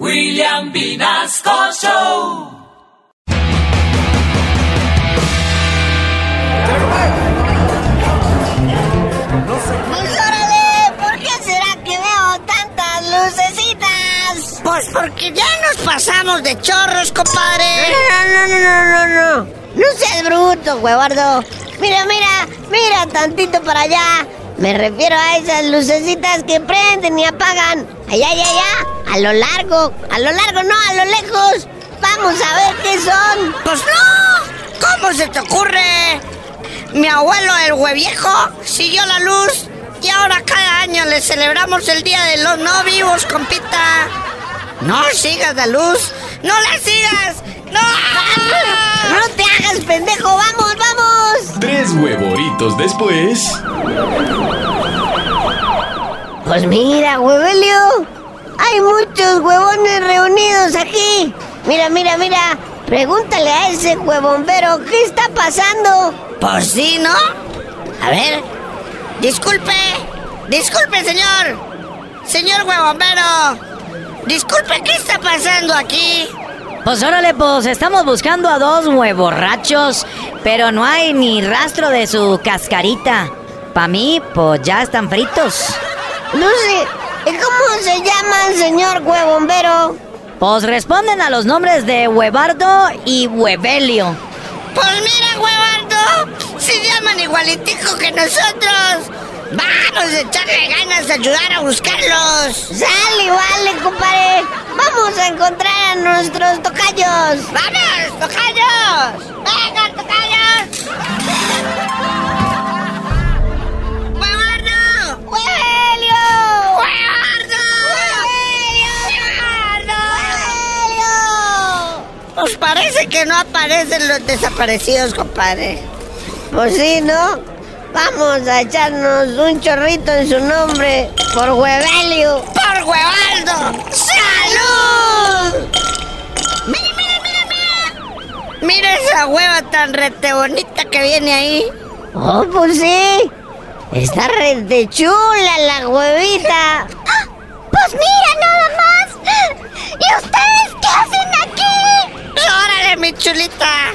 William Vinasco Show. Pues órale, ¿por qué será que veo tantas lucecitas? Pues porque ya nos pasamos de chorros, compadre. No, no, no, no, no, no. No seas bruto, huevardo. Mira, mira, mira tantito para allá. Me refiero a esas lucecitas que prenden y apagan. Allá, allá, allá. A lo largo. A lo largo, no, a lo lejos. Vamos a ver qué son. Pues no. ¿Cómo se te ocurre? Mi abuelo, el hueviejo, siguió la luz y ahora cada año le celebramos el Día de los No Vivos, compita. No sigas la luz. No la sigas. No. No te hagas pendejo, vamos, vamos. Tres huevoritos después. Pues mira, huevelio. Hay muchos huevones reunidos aquí. Mira, mira, mira. Pregúntale a ese huevombero qué está pasando. Pues sí, ¿no? A ver. Disculpe. Disculpe, señor. Señor huevombero. Disculpe, ¿qué está pasando aquí? Pues órale, pues estamos buscando a dos huevorrachos, pero no hay ni rastro de su cascarita. Pa' mí, pues ya están fritos. No sé. ¿Cómo se llama el señor huevombero? Pues responden a los nombres de Huevardo y Huevelio. Pues mira, huevardo. Se llaman igualitico que nosotros. Vamos a echarle ganas a ayudar a buscarlos. Sale, vale, compadre. Vamos a encontrar a nuestros tocayos. ¡Vamos, tocayos! ¡Venga, tocayos! Que no aparecen los desaparecidos, compadre. Pues sí, ¿no? Vamos a echarnos un chorrito en su nombre por Huevelio. ¡Por Huevaldo! ¡Salud! ¡Mira, mira, mira, mira! Mira esa hueva tan rete bonita que viene ahí. Oh, pues sí. Está re de chula la huevita. Pues mira nada más. ¿Y ustedes chulita!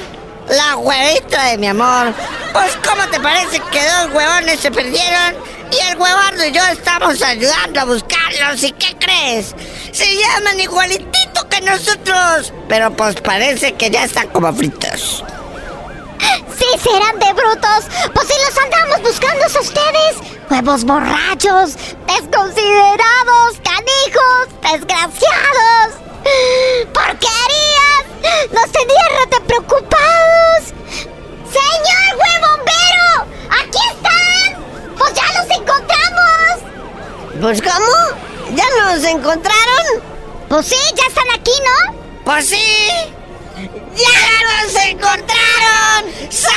La huevita de mi amor. Pues, ¿cómo te parece que dos huevones se perdieron? Y el huevardo y yo estamos ayudando a buscarlos. ¿Y qué crees? Se llaman igualitito que nosotros. Pero pues parece que ya están como fritos. Sí, serán de brutos. Pues si los andamos buscando a ustedes. Huevos borrachos, desconsiderados, canijos, desgraciados. Pues ¿cómo? ¿Ya nos encontraron? Pues sí, ya están aquí, ¿no? Pues sí. ¡Ya nos encontraron! ¡Salud!